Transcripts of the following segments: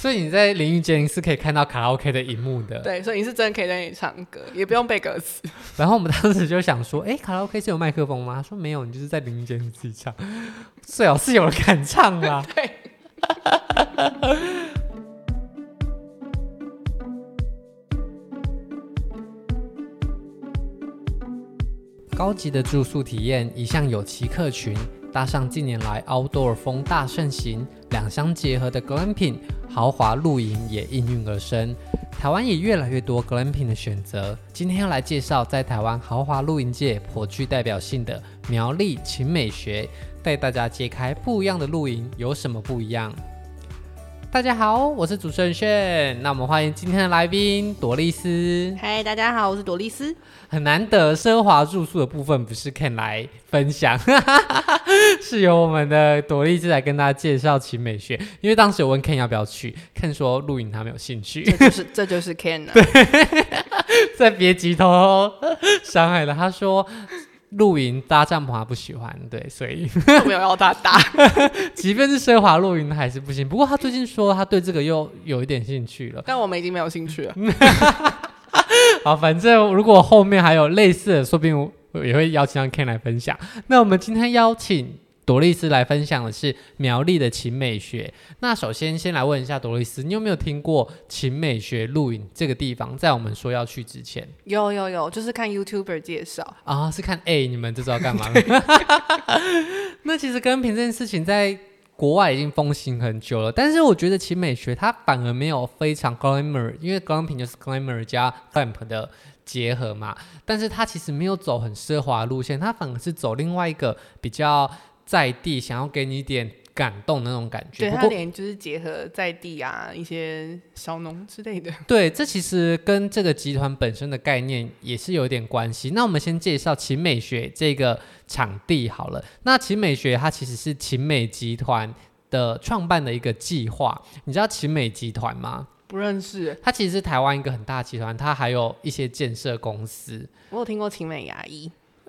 所以你在淋浴间是可以看到卡拉 OK 的荧幕的。对，所以你是真的可以在那里唱歌，也不用背歌词。然后我们当时就想说，哎，卡拉 OK 是有麦克风吗？他说没有，你就是在淋浴间自己唱。最好是有人敢唱啦。对。高级的住宿体验一向有其客群，搭上近年来 outdoor 风大盛行，两相结合的 glamping 豪华露营也应运而生。台湾也越来越多 glamping 的选择。今天要来介绍在台湾豪华露营界颇具代表性的苗栗晴美学，带大家揭开不一样的露营有什么不一样。大家好，我是主持人炫。那我们欢迎今天的来宾朵丽丝。嗨，大家好，我是朵丽丝。很难得奢华住宿的部分不是 Ken 来分享，是由我们的朵丽丝来跟大家介绍奇美学。因为当时我问 Ken 要不要去，Ken 说露营他没有兴趣。这就是这就是 Ken 啊。对，再别急头伤害了。他说。露营搭帐篷他不喜欢，对，所以 没有要他搭。即便是奢华露营，他还是不行。不过他最近说他对这个又有一点兴趣了，但我们已经没有兴趣了。好，反正如果后面还有类似的，说不定我也会邀请上 Ken 来分享。那我们今天邀请。朵丽丝来分享的是苗栗的勤美学。那首先先来问一下朵丽丝，你有没有听过勤美学露营这个地方？在我们说要去之前，有有有，就是看 YouTuber 介绍啊，是看哎、欸，你们这知道干嘛？那其实跟平这件事情在国外已经风行很久了，但是我觉得琴美学它反而没有非常 glamour，因为 glamping 就是 glamour 加 glamp 的结合嘛，但是它其实没有走很奢华路线，它反而是走另外一个比较。在地想要给你一点感动的那种感觉，对，他连就是结合在地啊一些小农之类的。对，这其实跟这个集团本身的概念也是有点关系。那我们先介绍秦美学这个场地好了。那秦美学它其实是秦美集团的创办的一个计划。你知道秦美集团吗？不认识。它其实是台湾一个很大的集团，它还有一些建设公司。我有听过秦美牙医。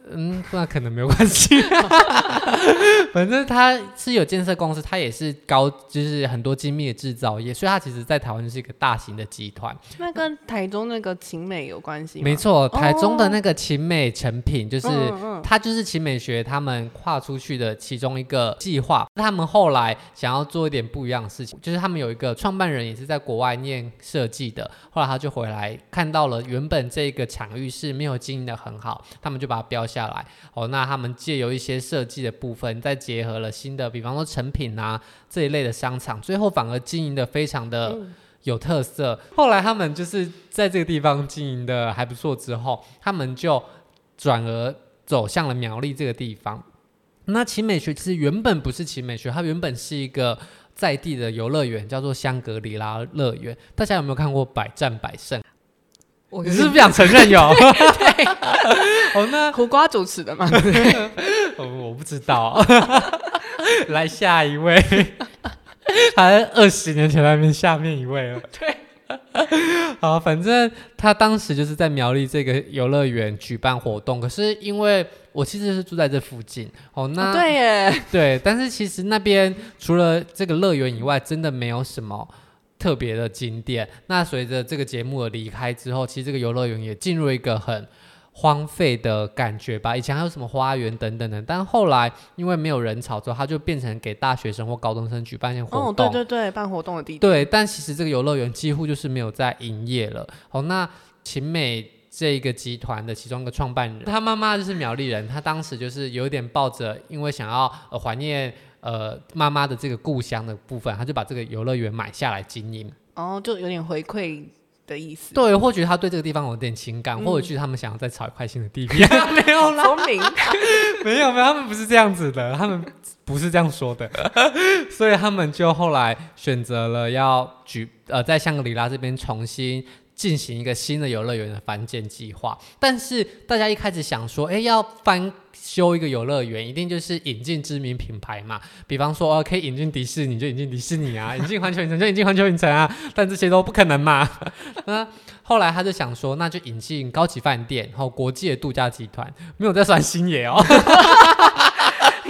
嗯，那可能没有关系。反正他是有建设公司，他也是高，就是很多精密的制造业，所以他其实在台湾就是一个大型的集团。那跟台中那个勤美有关系吗？没错，台中的那个勤美成品，就是他就是勤美学他们跨出去的其中一个计划。他们后来想要做一点不一样的事情，就是他们有一个创办人也是在国外念设计的，后来他就回来看到了原本这个场域是没有经营的很好，他们就把它标下来。哦，那他们借由一些设计的部分，再结合了新的，比方说成品啊这一类的商场，最后反而经营的非常的有特色。嗯。后来他们就是在这个地方经营的还不错之后，他们就转而走向了苗栗这个地方。那奇美学其实原本不是奇美学，它原本是一个在地的游乐园，叫做香格里拉乐园。大家有没有看过百战百胜？你是不想承认哟？对，哦，那苦瓜主持的吗？我 我不知道。来下一位，还二十年前那边下面一位了。对，好，反正他当时就是在苗栗这个游乐园举办活动，可是因为我其实是住在这附近，哦，那、哦、对耶，对，但是其实那边除了这个乐园以外，真的没有什么。特别的景点。那随着这个节目的离开之后，其实这个游乐园也进入一个很荒废的感觉吧。以前还有什么花园等等的，但后来因为没有人潮之后，它就变成给大学生或高中生举办一些活动。哦，对对对，办活动的地方。对，但其实这个游乐园几乎就是没有在营业了。好，那秦美这个集团的其中一个创办人，他妈妈就是苗栗人，他当时就是有点抱着，因为想要呃怀念。呃，妈妈的这个故乡的部分，他就把这个游乐园买下来经营。哦，就有点回馈的意思。对，或许他对这个地方有点情感，嗯、或者去他们想要再炒一块新的地皮。没有啦，聪明。没有没有，他们不是这样子的，他们不是这样说的。所以他们就后来选择了要举呃，在香格里拉这边重新进行一个新的游乐园的翻建计划。但是大家一开始想说，哎，要翻。修一个游乐园，一定就是引进知名品牌嘛。比方说，哦，可以引进迪士尼，就引进迪士尼啊；引进环球影城，就引进环球影城啊。但这些都不可能嘛。那后来他就想说，那就引进高级饭店，然后国际的度假集团，没有在算星野哦。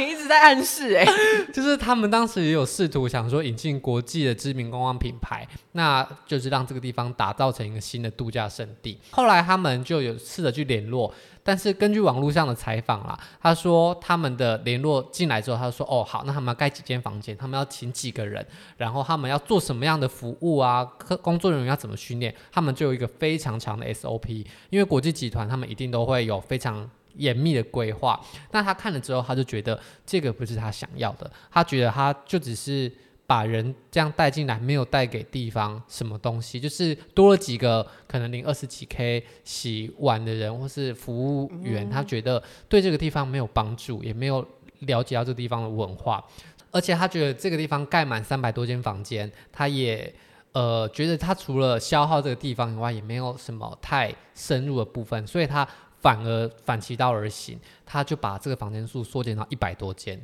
一直在暗示哎、就是他们当时也有试图想说引进国际的知名观光品牌，那就是让这个地方打造成一个新的度假胜地。后来他们就有试着去联络。但是根据网络上的采访啦，他说他们的联络进来之后，他说哦好，那他们要盖几间房间，他们要请几个人，然后他们要做什么样的服务啊？工作人员要怎么训练？他们就有一个非常长的 SOP，因为国际集团他们一定都会有非常严密的规划。那他看了之后，他就觉得这个不是他想要的，他觉得他就只是。把人这样带进来，没有带给地方什么东西，就是多了几个可能零二十几 K 洗碗的人或是服务员，嗯、他觉得对这个地方没有帮助，也没有了解到这个地方的文化，而且他觉得这个地方盖满三百多间房间，他也呃觉得他除了消耗这个地方以外，也没有什么太深入的部分，所以他反而反其道而行，他就把这个房间数缩减到一百多间。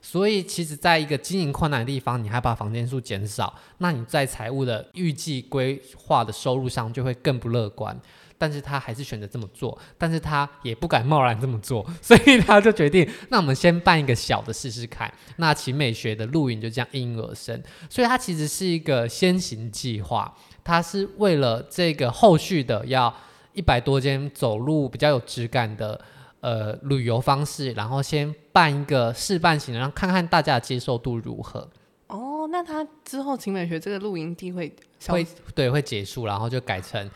所以，其实，在一个经营困难的地方，你还把房间数减少，那你在财务的预计规划的收入上就会更不乐观。但是他还是选择这么做，但是他也不敢贸然这么做，所以他就决定，那我们先办一个小的试试看。那秦美学的露营就这样应运而生。所以它其实是一个先行计划，它是为了这个后续的要一百多间走路比较有质感的。呃，旅游方式，然后先办一个试办型的，然后看看大家的接受度如何。哦，那他之后秦美学这个露营地会会对会结束，然后就改成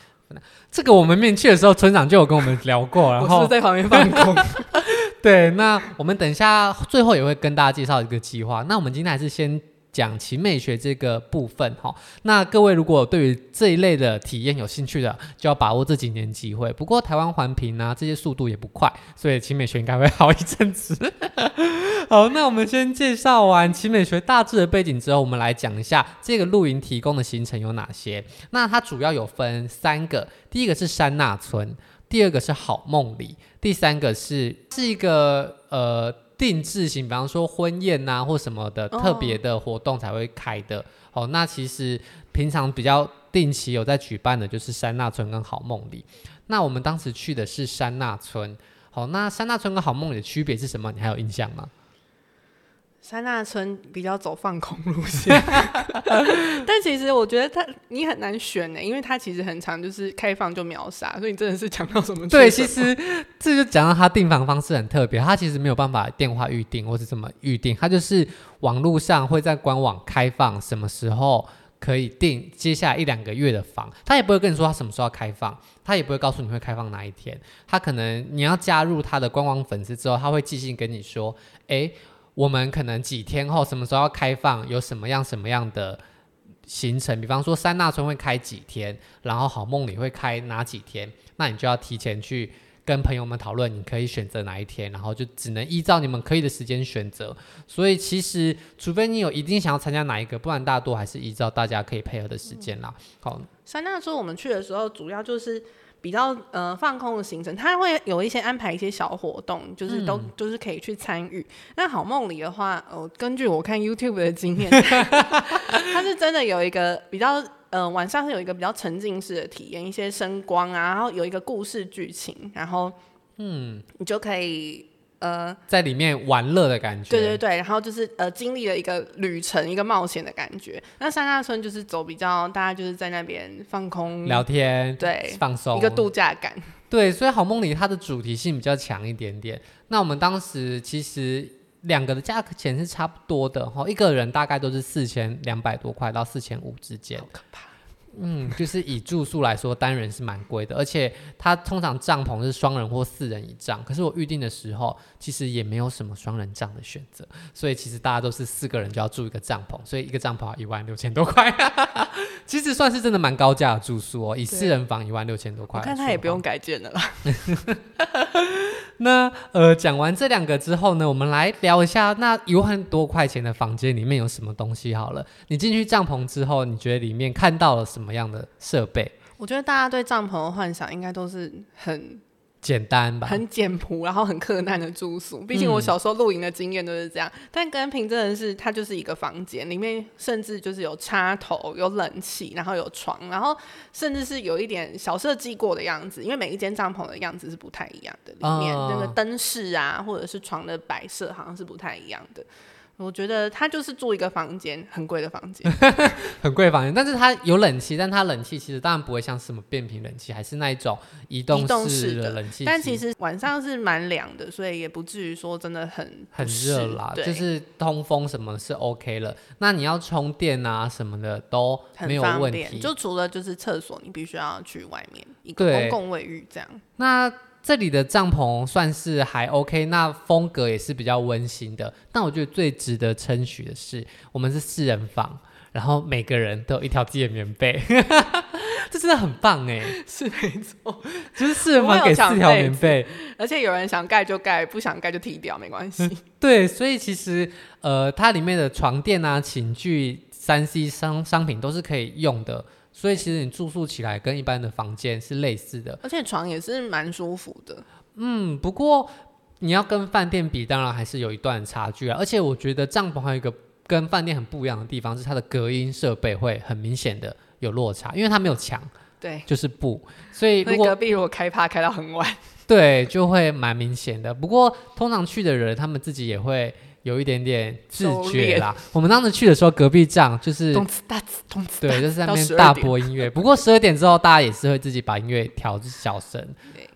这个。我们面去的时候，村长就有跟我们聊过，然后在旁边放空。对，那我们等一下最后也会跟大家介绍一个计划。那我们今天还是先。讲奇美学这个部分哈，那各位如果对于这一类的体验有兴趣的，就要把握这几年机会。不过台湾环评呢，这些速度也不快，所以奇美学应该会好一阵子。好，那我们先介绍完奇美学大致的背景之后，我们来讲一下这个露营提供的行程有哪些。那它主要有分三个，第一个是山纳村，第二个是好梦里，第三个是是一个呃。定制型，比方说婚宴呐、啊，或什么的特别的活动才会开的。哦，那其实平常比较定期有在举办的，就是山纳村跟好梦里。那我们当时去的是山纳村。好，那山纳村跟好梦里的区别是什么？你还有印象吗？山纳村比较走放空路线，但其实我觉得他你很难选呢，因为他其实很长就是开放就秒杀，所以你真的是讲到什么，对，其实这就讲到他订房方式很特别，他其实没有办法电话预定或是怎么预定，他就是网络上会在官网开放什么时候可以订接下来一两个月的房，他也不会跟你说他什么时候要开放，他也不会告诉你会开放哪一天，他可能你要加入他的官网粉丝之后，他会寄信跟你说，哎。我们可能几天后什么时候要开放，有什么样什么样的行程？比方说三纳村会开几天，然后好梦里会开哪几天？那你就要提前去跟朋友们讨论，你可以选择哪一天，然后就只能依照你们可以的时间选择。所以其实，除非你有一定想要参加哪一个，不然大多还是依照大家可以配合的时间啦。好，三纳村我们去的时候，主要就是。比较呃放空的行程，他会有一些安排一些小活动，就是都、嗯、就是可以去参与。那好梦里的话，呃，根据我看 YouTube 的经验，它是真的有一个比较呃晚上是有一个比较沉浸式的体验，一些声光啊，然后有一个故事剧情，然后嗯，你就可以。呃，在里面玩乐的感觉，对对对，然后就是呃，经历了一个旅程，一个冒险的感觉。那三大村就是走比较，大家就是在那边放空、聊天，对，放松，一个度假感。对，所以好梦里它的主题性比较强一点点。那我们当时其实两个的价钱是差不多的哈，一个人大概都是四千两百多块到四千五之间。好可怕。嗯，就是以住宿来说，单人是蛮贵的，而且它通常帐篷是双人或四人一帐。可是我预定的时候，其实也没有什么双人帐的选择，所以其实大家都是四个人就要住一个帐篷，所以一个帐篷要一万六千多块，其实算是真的蛮高价的住宿哦。以四人房一万六千多块，我看他也不用改建了啦。那呃，讲完这两个之后呢，我们来聊一下，那有很多块钱的房间里面有什么东西？好了，你进去帐篷之后，你觉得里面看到了什么样的设备？我觉得大家对帐篷的幻想应该都是很简单吧，很简朴，然后很克难的住宿。毕竟我小时候露营的经验都是这样。嗯、但跟平真的是，它就是一个房间，里面甚至就是有插头、有冷气，然后有床，然后甚至是有一点小设计过的样子。因为每一间帐篷的样子是不太一样的，里面那个灯饰啊，或者是床的摆设，好像是不太一样的。我觉得他就是住一个房间，很贵的房间，很贵的房间。但是它有冷气，但它冷气其实当然不会像什么变频冷气，还是那一种移动式的冷气。但其实晚上是蛮凉的，所以也不至于说真的很很热啦。就是通风什么是 OK 了。那你要充电啊什么的都没有问题。就除了就是厕所，你必须要去外面一个公共卫浴这样。那这里的帐篷算是还 OK，那风格也是比较温馨的。但我觉得最值得称许的是，我们是四人房，然后每个人都有一条自己的棉被，这真的很棒哎！是没错，就是四人房给四条棉被，而且有人想盖就盖，不想盖就踢掉，没关系。对，所以其实呃，它里面的床垫啊、寝具、三 C 商商品都是可以用的。所以其实你住宿起来跟一般的房间是类似的，而且床也是蛮舒服的。嗯，不过你要跟饭店比，当然还是有一段差距啊。而且我觉得帐篷还有一个跟饭店很不一样的地方，是它的隔音设备会很明显的有落差，因为它没有墙，对，就是布。所以如果隔壁如果开趴开到很晚，对，就会蛮明显的。不过通常去的人，他们自己也会。有一点点自觉啦。我们当时去的时候，隔壁帐就是对，就是在那边大播音乐。不过十二点之后，大家也是会自己把音乐调小声。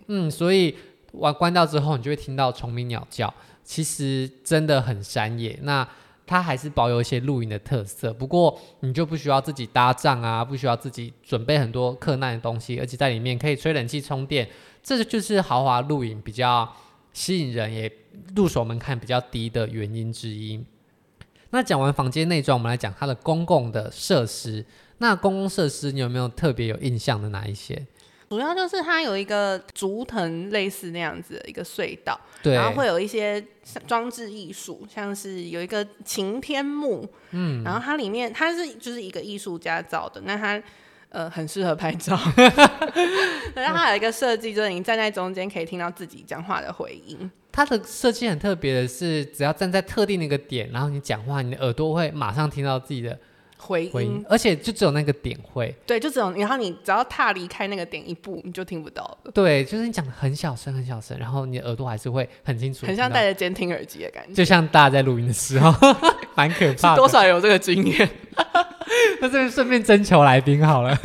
嗯，所以完关掉之后，你就会听到虫鸣鸟叫。其实真的很山野。那它还是保有一些露营的特色。不过你就不需要自己搭帐啊，不需要自己准备很多客难的东西，而且在里面可以吹冷气充电。这就是豪华露营比较吸引人也。入手门槛比较低的原因之一。那讲完房间内装，我们来讲它的公共的设施。那公共设施，你有没有特别有印象的哪一些？主要就是它有一个竹藤类似那样子的一个隧道，对，然后会有一些装置艺术，像是有一个擎天幕，嗯，然后它里面它是就是一个艺术家造的，那它。呃，很适合拍照。然后它有一个设计，就是你站在中间可以听到自己讲话的回音。它的设计很特别的是，只要站在特定的一个点，然后你讲话，你的耳朵会马上听到自己的回音，回音，而且就只有那个点会。对，就只有，然后你只要踏离开那个点一步，你就听不到了。对，就是你讲的很小声，很小声，然后你的耳朵还是会很清楚，很像戴着监听耳机的感觉，就像大家在录音的时候，蛮可怕的。多少有这个经验。那这边顺便征求来宾好了。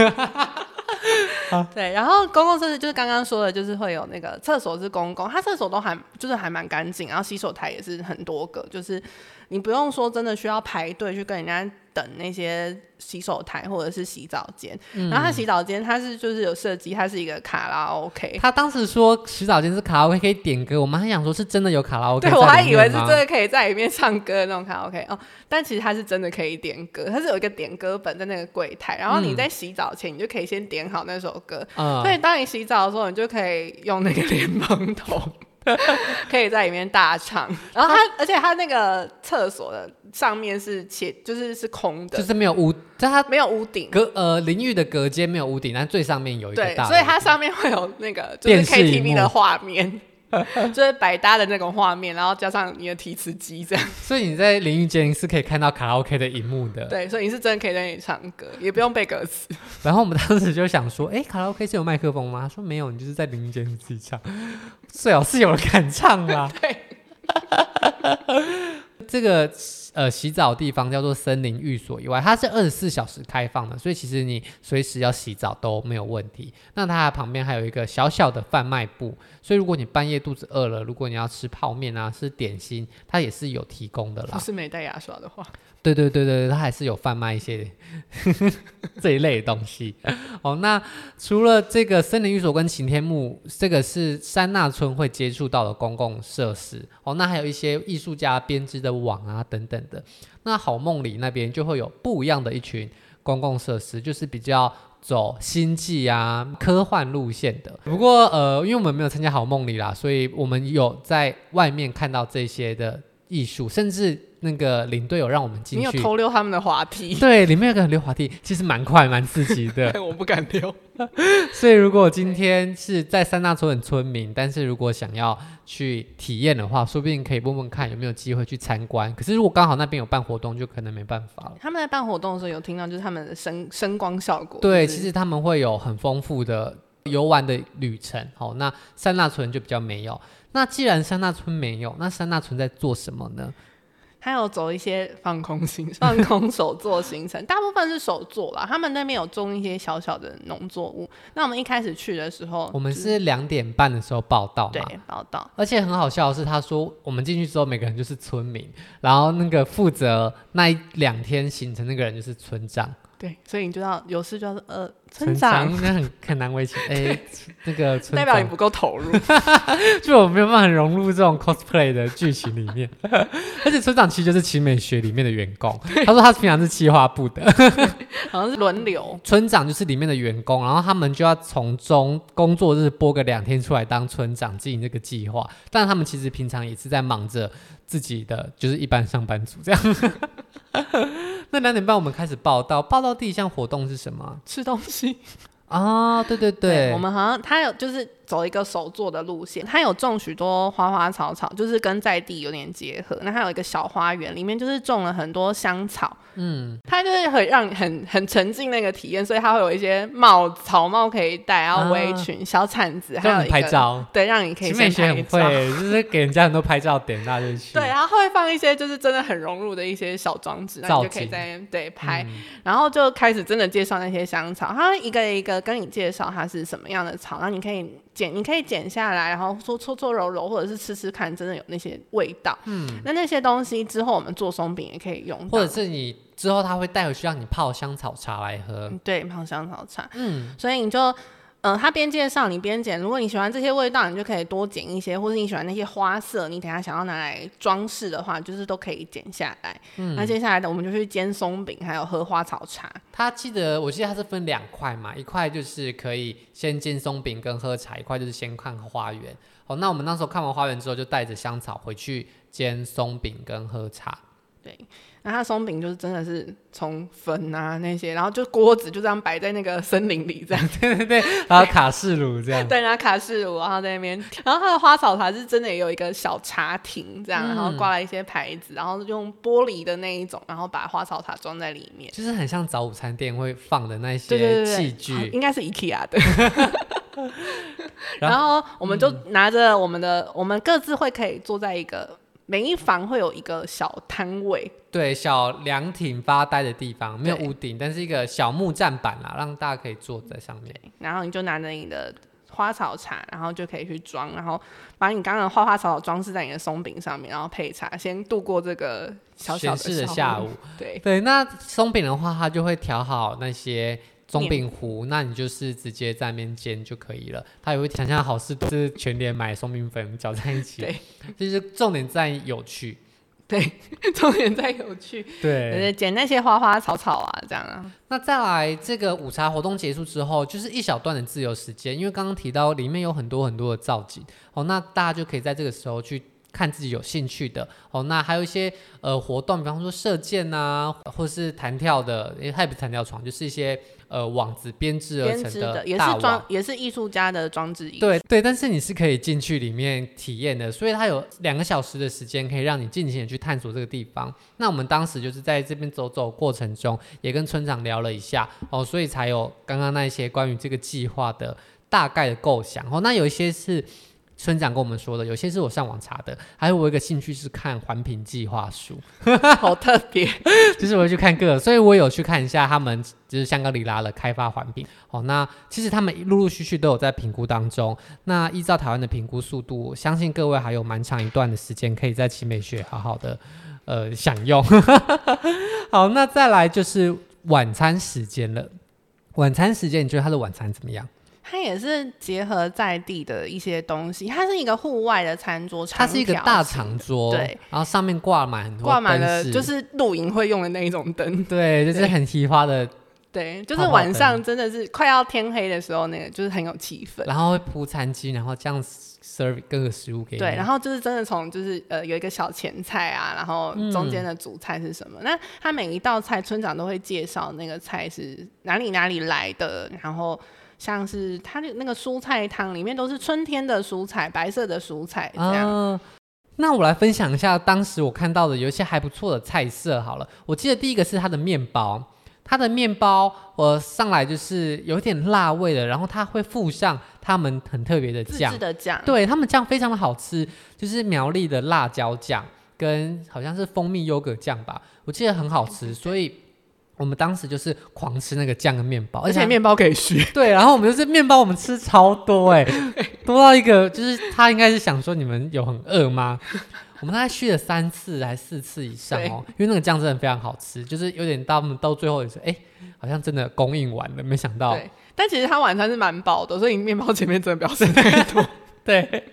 对，然后公共设施就是刚刚说的，就是会有那个厕所是公共，它厕所都还就是还蛮干净，然后洗手台也是很多个，就是你不用说真的需要排队去跟人家等那些洗手台或者是洗澡间。嗯、然后它洗澡间它是就是有设计，它是一个卡拉 OK。他当时说洗澡间是卡拉 OK 可以点歌，我们还想说是真的有卡拉 OK。对，我还以为是真的可以在里面唱歌的那种卡拉 OK 哦，但其实它是真的可以点歌，它是有一个点歌本在那个柜台，然后你在洗澡前你就可以先点好那首歌。嗯、所以当你洗澡的时候，你就可以用那个 莲蓬头，可以在里面大唱。然后它，而且它那个厕所的上面是切，就是是空的，就是没有屋，但它没有屋顶。隔呃淋浴的隔间没有屋顶，但最上面有一个大。对，所以它上面会有那个就是 KTV 的画面。就是百搭的那种画面，然后加上你的提词机这样，所以你在淋浴间是可以看到卡拉 OK 的荧幕的。对，所以你是真的可以在那里唱歌，也不用背歌词。然后我们当时就想说，哎、欸，卡拉 OK 是有麦克风吗？他说没有，你就是在淋浴间自己唱，最好是有人敢唱啦。对，这个。呃，洗澡的地方叫做森林浴所以外，它是二十四小时开放的，所以其实你随时要洗澡都没有问题。那它旁边还有一个小小的贩卖部，所以如果你半夜肚子饿了，如果你要吃泡面啊、吃点心，它也是有提供的啦。不是没带牙刷的话，对对对对，它还是有贩卖一些 这一类的东西。哦，那除了这个森林浴所跟擎天木，这个是山纳村会接触到的公共设施。哦，那还有一些艺术家编织的网啊等等的那好梦里那边就会有不一样的一群公共设施，就是比较走星际啊科幻路线的。不过呃，因为我们没有参加好梦里啦，所以我们有在外面看到这些的艺术，甚至那个领队有让我们进去，你有偷溜他们的滑梯？对，里面有个溜滑梯，其实蛮快蛮刺激的。我不敢溜。所以如果今天是在三大村的村民，但是如果想要去体验的话，说不定可以问问看有没有机会去参观。可是如果刚好那边有办活动，就可能没办法了。他们在办活动的时候有听到，就是他们的声声光效果。对，其实他们会有很丰富的游玩的旅程。好，那三大村就比较没有。那既然三大村没有，那三大村在做什么呢？他有走一些放空行放空手作行程，大部分是手作啦。他们那边有种一些小小的农作物。那我们一开始去的时候，我们是两点半的时候报到嘛，对，报到。而且很好笑的是，他说我们进去之后，每个人就是村民，然后那个负责那一两天行程那个人就是村长。对，所以你就要有事就要呃，村长应该很很难为情哎，那个村长代表你不够投入，就我没有办法融入这种 cosplay 的剧情里面。而且村长其实就是奇美学里面的员工，他说他平常是企划部的，好像是轮流。村长就是里面的员工，然后他们就要从中工作日拨个两天出来当村长，经营这个计划。但他们其实平常也是在忙着自己的，就是一般上班族这样。那两点半我们开始报道，报道第一项活动是什么？吃东西啊、哦！对对对，对，我们好像他有就是。走一个手作的路线，它有种许多花花草草，就是跟在地有点结合。那它有一个小花园，里面就是种了很多香草。嗯，它就是很让你很很沉浸那个体验，所以它会有一些帽草帽可以戴，然后围裙、啊、小铲子，还有拍照，对，让你可以先拍照。会，就是给人家很多拍照点，大家就去。对，然后会放一些就是真的很融入的一些小装置，那你就可以在对拍、嗯，然后就开始真的介绍那些香草，它一个一个跟你介绍它是什么样的草，然后你可以。剪，你可以剪下来，然后搓搓搓揉揉，或者是吃吃看，真的有那些味道。嗯，那那些东西之后我们做松饼也可以用，或者是你之后他会带回去让你泡香草茶来喝。对，泡香草茶。嗯，所以你就。嗯，他边介绍你边剪。如果你喜欢这些味道，你就可以多剪一些；或者你喜欢那些花色，你等下想要拿来装饰的话，就是都可以剪下来。嗯，那接下来的我们就去煎松饼，还有喝花草茶。他记得，我记得他是分两块嘛，一块就是可以先煎松饼跟喝茶，一块就是先看花园。好，那我们那时候看完花园之后，就带着香草回去煎松饼跟喝茶。对。那它松饼就是真的是从粉啊那些，然后就锅子就这样摆在那个森林里这样，对对对，然后卡式炉这样，对，然后卡式炉，然后在那边，然后它的花草茶是真的也有一个小茶亭这样，然后挂了一些牌子，然后用玻璃的那一种，然后把花草茶装在里面，就是很像早午餐店会放的那些器具，应该是 IKEA 的。然后我们就拿着我们的，我们各自会可以坐在一个。每一房会有一个小摊位，对，小凉亭发呆的地方，没有屋顶，但是一个小木栈板啦，让大家可以坐在上面。然后你就拿着你的花草茶，然后就可以去装，然后把你刚刚的花花草草装饰在你的松饼上面，然后配茶，先度过这个小小的，的下午。对对，那松饼的话，它就会调好那些。松饼糊，那你就是直接在那边煎就可以了。他也会想象好是是全联买松饼粉搅在一起，对，就是重点在有趣，对，重点在有趣，对，捡那些花花草草啊，这样啊。那再来这个午茶活动结束之后，就是一小段的自由时间，因为刚刚提到里面有很多很多的造景，哦，那大家就可以在这个时候去看自己有兴趣的，哦，那还有一些呃活动，比方说射箭啊，或是弹跳的，因为它也不是弹跳床，就是一些。呃，网子编织而成的，的也是装，也是艺术家的装置。对对，但是你是可以进去里面体验的，所以它有两个小时的时间可以让你尽情的去探索这个地方。那我们当时就是在这边走走过程中，也跟村长聊了一下哦，所以才有刚刚那一些关于这个计划的大概的构想哦。那有一些是。村长跟我们说的，有些是我上网查的，还有我一个兴趣是看环评计划书，好特别，就是我会去看个，所以我有去看一下他们就是香格里拉的开发环评。哦，那其实他们陆陆续续都有在评估当中。那依照台湾的评估速度，相信各位还有蛮长一段的时间可以在奇美学好好的呃享用。好，那再来就是晚餐时间了。晚餐时间，你觉得他的晚餐怎么样？它也是结合在地的一些东西，它是一个户外的餐桌，它是一个大长桌，对，然后上面挂满挂满了就是露营会用的那一种灯，对，就是很奇花的对，就是晚上真的是快要天黑的时候，那个就是很有气氛。然后会铺餐巾，然后这样 serve 各个食物给你。对，然后就是真的从就是呃有一个小前菜啊，然后中间的主菜是什么？嗯、那他每一道菜村长都会介绍那个菜是哪里哪里来的，然后像是它的那个蔬菜汤里面都是春天的蔬菜，白色的蔬菜这样。呃那我来分享一下当时我看到的有一些还不错的菜色。好了，我记得第一个是它的面包，它的面包我上来就是有点辣味的，然后它会附上他们很特别的酱，自制的酱，对，他们酱非常的好吃，就是苗栗的辣椒酱跟好像是蜂蜜优格酱吧，我记得很好吃，所以。我们当时就是狂吃那个酱跟面包，而且面包可以续。对，然后我们就是面包，我们吃超多哎，多到一个就是他应该是想说你们有很饿吗？我们大概续了三次还是四次以上哦，因为那个酱真的非常好吃，就是有点到我们到最后也是哎，好像真的供应完了，没想到。对，但其实他晚餐是蛮饱的，所以面包前面真的不要吃太多。对，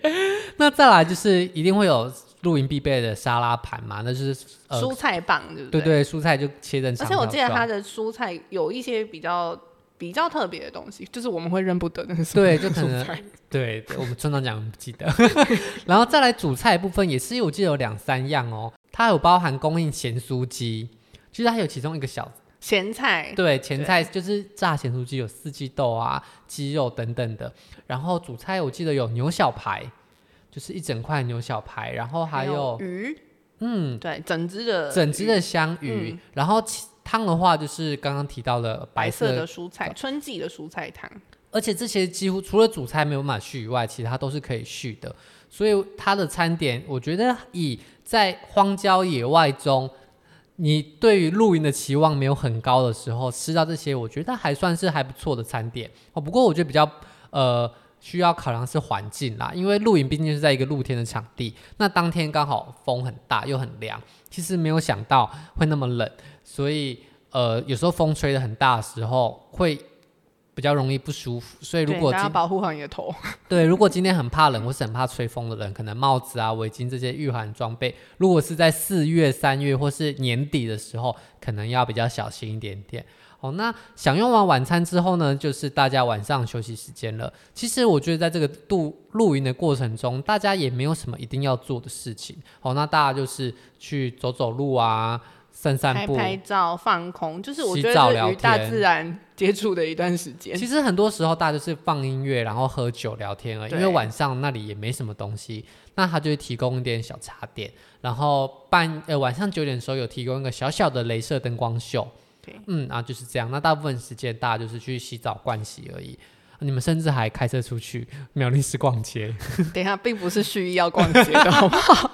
那再来就是一定会有。露营必备的沙拉盘嘛，那就是、呃、蔬菜棒，对不对？对对，蔬菜就切成长。而且我记得它的蔬菜有一些比较比较特别的东西，就是我们会认不得那个对，就可能 对，对，我们村长讲不记得。然后再来主菜部分也是，我记得有两三样哦，它有包含供应咸酥鸡，其实它有其中一个小咸菜，对，咸菜就是炸咸酥鸡，有四季豆啊、鸡肉等等的。然后主菜我记得有牛小排。就是一整块牛小排，然后还有，鱼，嗯，对，整只的整只的香鱼，嗯、然后汤的话就是刚刚提到了白色，白色的蔬菜，春季的蔬菜汤。而且这些几乎除了主菜没有办法续以外，其他都是可以续的。所以它的餐点，我觉得以在荒郊野外中，你对于露营的期望没有很高的时候，吃到这些，我觉得还算是还不错的餐点哦。不过我觉得比较呃。需要考量是环境啦，因为露营毕竟是在一个露天的场地，那当天刚好风很大又很凉，其实没有想到会那么冷，所以呃有时候风吹的很大的时候会比较容易不舒服，所以如果要保护好你的头，对，如果今天很怕冷或是很怕吹风的人，可能帽子啊、围巾这些御寒装备，如果是在四月、三月或是年底的时候，可能要比较小心一点点。哦，那享用完晚餐之后呢，就是大家晚上休息时间了。其实我觉得在这个度露营的过程中，大家也没有什么一定要做的事情。哦，那大家就是去走走路啊，散散步，拍拍照，放空，就是我觉得与大自然接触的一段时间。其实很多时候大家就是放音乐，然后喝酒聊天而已，因为晚上那里也没什么东西。那他就会提供一点小茶点，然后半呃晚上九点的时候有提供一个小小的镭射灯光秀。嗯，啊就是这样。那大部分时间大家就是去洗澡、盥洗而已。你们甚至还开车出去苗栗市逛街。等一下，并不是蓄意要逛街的，好不好？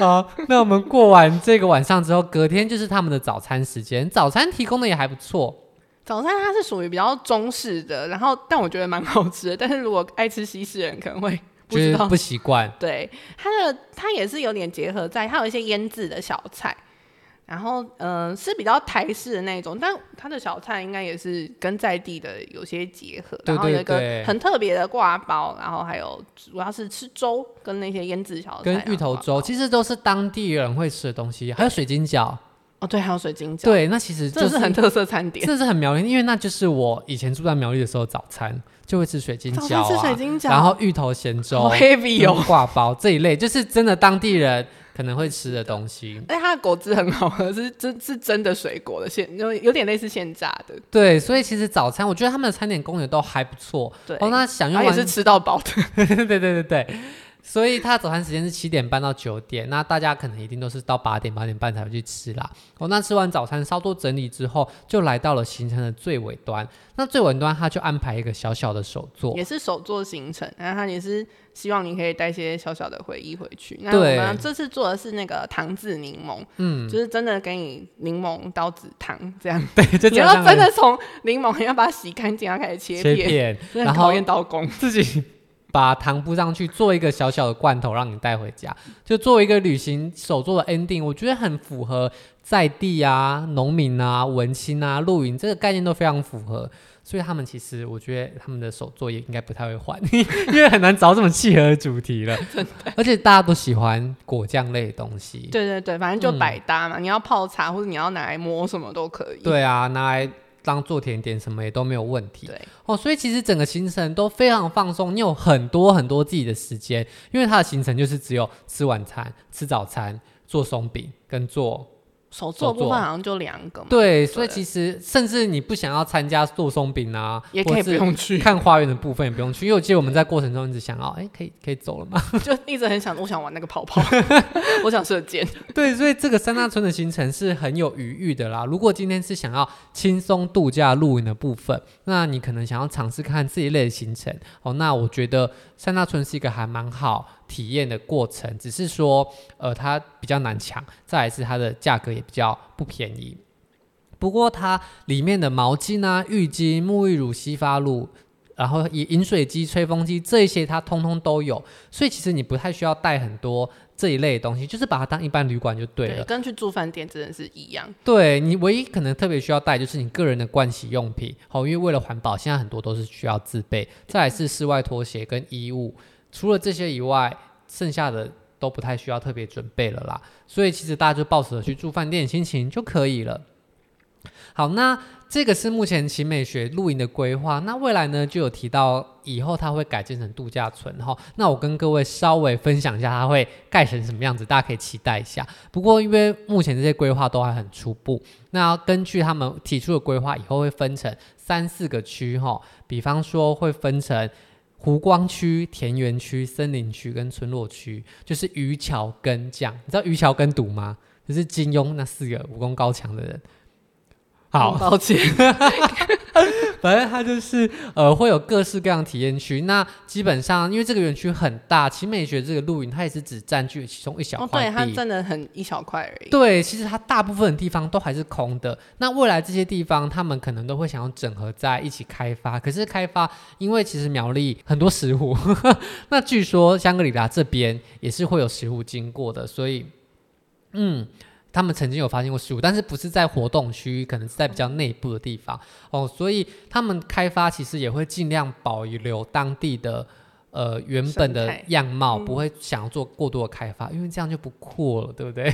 好，那我们过完这个晚上之后，隔天就是他们的早餐时间。早餐提供的也还不错。早餐它是属于比较中式的，然后但我觉得蛮好吃的。但是如果爱吃西式人可能会不知道不习惯。对，它的它也是有点结合在，它有一些腌制的小菜。然后，嗯、呃，是比较台式的那种，但它的小菜应该也是跟在地的有些结合。对对对，然后有一个很特别的挂包，然后还有主要是吃粥跟那些腌制小菜，跟芋头粥，其实都是当地人会吃的东西。还有水晶饺，哦，对，还有水晶饺。对，那其实、就是、这是很特色餐点，这是很苗栗，因为那就是我以前住在苗栗的时候，早餐就会吃水晶饺、啊、吃水晶饺，然后芋头咸粥、好 heavy 哦，刈包这一类，就是真的当地人。可能会吃的东西，哎，它的果汁很好喝，是 真，是真的水果的现，有有点类似现榨的。对，所以其实早餐我觉得他们的餐点供应都还不错。对，哦，那享用完也是吃到饱的。对对对对对。所以他早餐时间是七点半到九点，那大家可能一定都是到八点八点半才会去吃啦。哦，那吃完早餐稍作整理之后，就来到了行程的最尾端。那最尾端他就安排一个小小的手作，也是手作行程，然后他也是希望你可以带些小小的回忆回去。那我们这次做的是那个糖渍柠檬，嗯，就是真的给你柠檬刀子糖这样。对，就。你要真的从柠檬你要把它洗干净，要开始切片，切片，然后考验刀工自己。把糖铺上去，做一个小小的罐头，让你带回家，就作为一个旅行手作的 ending，我觉得很符合在地啊、农民啊、文青啊、露营这个概念都非常符合，所以他们其实我觉得他们的手作也应该不太会换，因为很难找这么契合的主题了。而且大家都喜欢果酱类的东西，对对对，反正就百搭嘛，嗯、你要泡茶或者你要拿来摸什么都可以。对啊，拿来。当做甜点什么也都没有问题。对哦，所以其实整个行程都非常放松，你有很多很多自己的时间，因为它的行程就是只有吃晚餐、吃早餐、做松饼跟做。手作部分好像就两个嘛，对，所以其实甚至你不想要参加做松饼啊，也可以不用去看花园的部分，也不用去，因为我记得我们在过程中一直想要，哎，可以可以走了吗？就一直很想，我想玩那个跑跑，我想射箭。对，所以这个三大村的行程是很有余裕的啦。如果今天是想要轻松度假露营的部分，那你可能想要尝试看这一类的行程哦，那我觉得三大村是一个还蛮好。体验的过程，只是说，呃，它比较难抢，再来是它的价格也比较不便宜。不过它里面的毛巾啊、浴巾、沐浴乳、洗发露，然后饮饮水机、吹风机这一些，它通通都有。所以其实你不太需要带很多这一类的东西，就是把它当一般旅馆就对了。对，跟去住饭店真的是一样。对，你唯一可能特别需要带就是你个人的盥洗用品，好，因为为了环保，现在很多都是需要自备。再来是室外拖鞋跟衣物。除了这些以外，剩下的都不太需要特别准备了啦。所以其实大家就抱着去住饭店的心情就可以了。好，那这个是目前奇美学露营的规划。那未来呢，就有提到以后它会改建成度假村哈。那我跟各位稍微分享一下它会盖成什么样子，大家可以期待一下。不过因为目前这些规划都还很初步，那根据他们提出的规划，以后会分成三四个区哈。比方说会分成。湖光区、田园区、森林区跟村落区，就是渔樵耕匠。你知道渔樵耕读吗？就是金庸那四个武功高强的人。好，抱歉。反正它就是呃，会有各式各样体验区。那基本上，因为这个园区很大，奇美学这个露营，它也是只占据其中一小块。哦，对，它真的很一小块而已。对，其实它大部分的地方都还是空的。那未来这些地方，他们可能都会想要整合在一起开发。可是开发，因为其实苗栗很多石虎，那据说香格里拉这边也是会有石虎经过的，所以，嗯。他们曾经有发现过石虎，但是不是在活动区，可能是在比较内部的地方哦，所以他们开发其实也会尽量保留当地的呃原本的样貌，不会想要做过多的开发，因为这样就不酷了，对不对？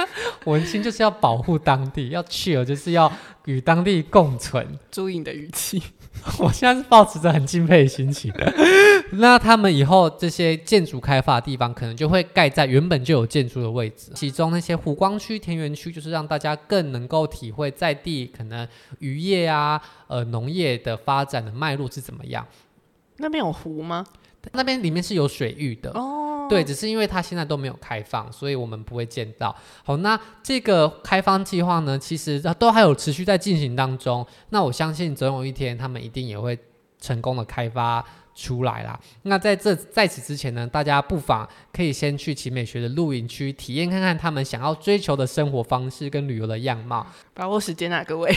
文青就是要保护当地，要 chill，就是要与当地共存。注意你的语气。我现在是抱持着很敬佩的心情。那他们以后这些建筑开发的地方，可能就会盖在原本就有建筑的位置。其中那些湖光区、田园区，就是让大家更能够体会在地可能渔业啊、呃农业的发展的脉络是怎么样。那边有湖吗？那边里面是有水域的哦。对，只是因为它现在都没有开放，所以我们不会见到。好，那这个开放计划呢，其实都还有持续在进行当中。那我相信总有一天，他们一定也会成功的开发出来啦。那在这在此之前呢，大家不妨可以先去奇美学的露营区体验看看他们想要追求的生活方式跟旅游的样貌。把握时间啊，各位。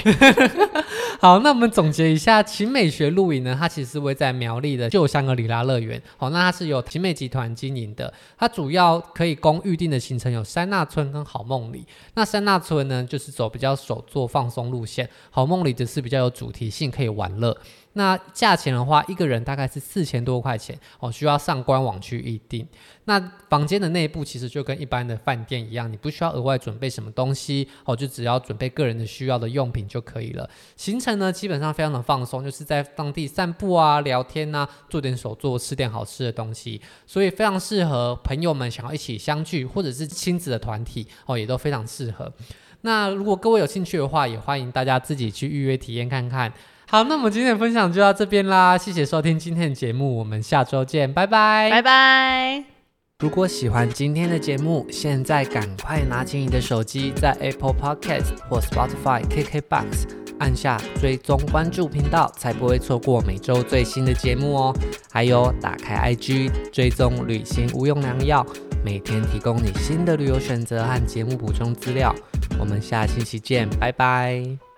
好，那我们总结一下，奇美学露营呢，它其实是位在苗栗的旧香格里拉乐园。好，那它是由奇美集团经营的，它主要可以供预定的行程有山纳村跟好梦里。那山纳村呢，就是走比较手作放松路线；好梦里则是比较有主题性，可以玩乐。那价钱的话，一个人大概是四千多块钱哦，需要上官网去预定。那房间的内部其实就跟一般的饭店一样，你不需要额外准备什么东西哦，就只要准备个人的需要的用品就可以了。行程呢，基本上非常的放松，就是在当地散步啊、聊天啊，做点手作、吃点好吃的东西，所以非常适合朋友们想要一起相聚，或者是亲子的团体哦，也都非常适合。那如果各位有兴趣的话，也欢迎大家自己去预约体验看看。好，那我们今天的分享就到这边啦，谢谢收听今天的节目，我们下周见，拜拜，拜拜。如果喜欢今天的节目，现在赶快拿起你的手机，在 Apple Podcast 或 Spotify、KKBox 按下追踪关注频道，才不会错过每周最新的节目哦。还有，打开 IG 追踪旅行无用良药，每天提供你新的旅游选择和节目补充资料。我们下星期见，拜拜。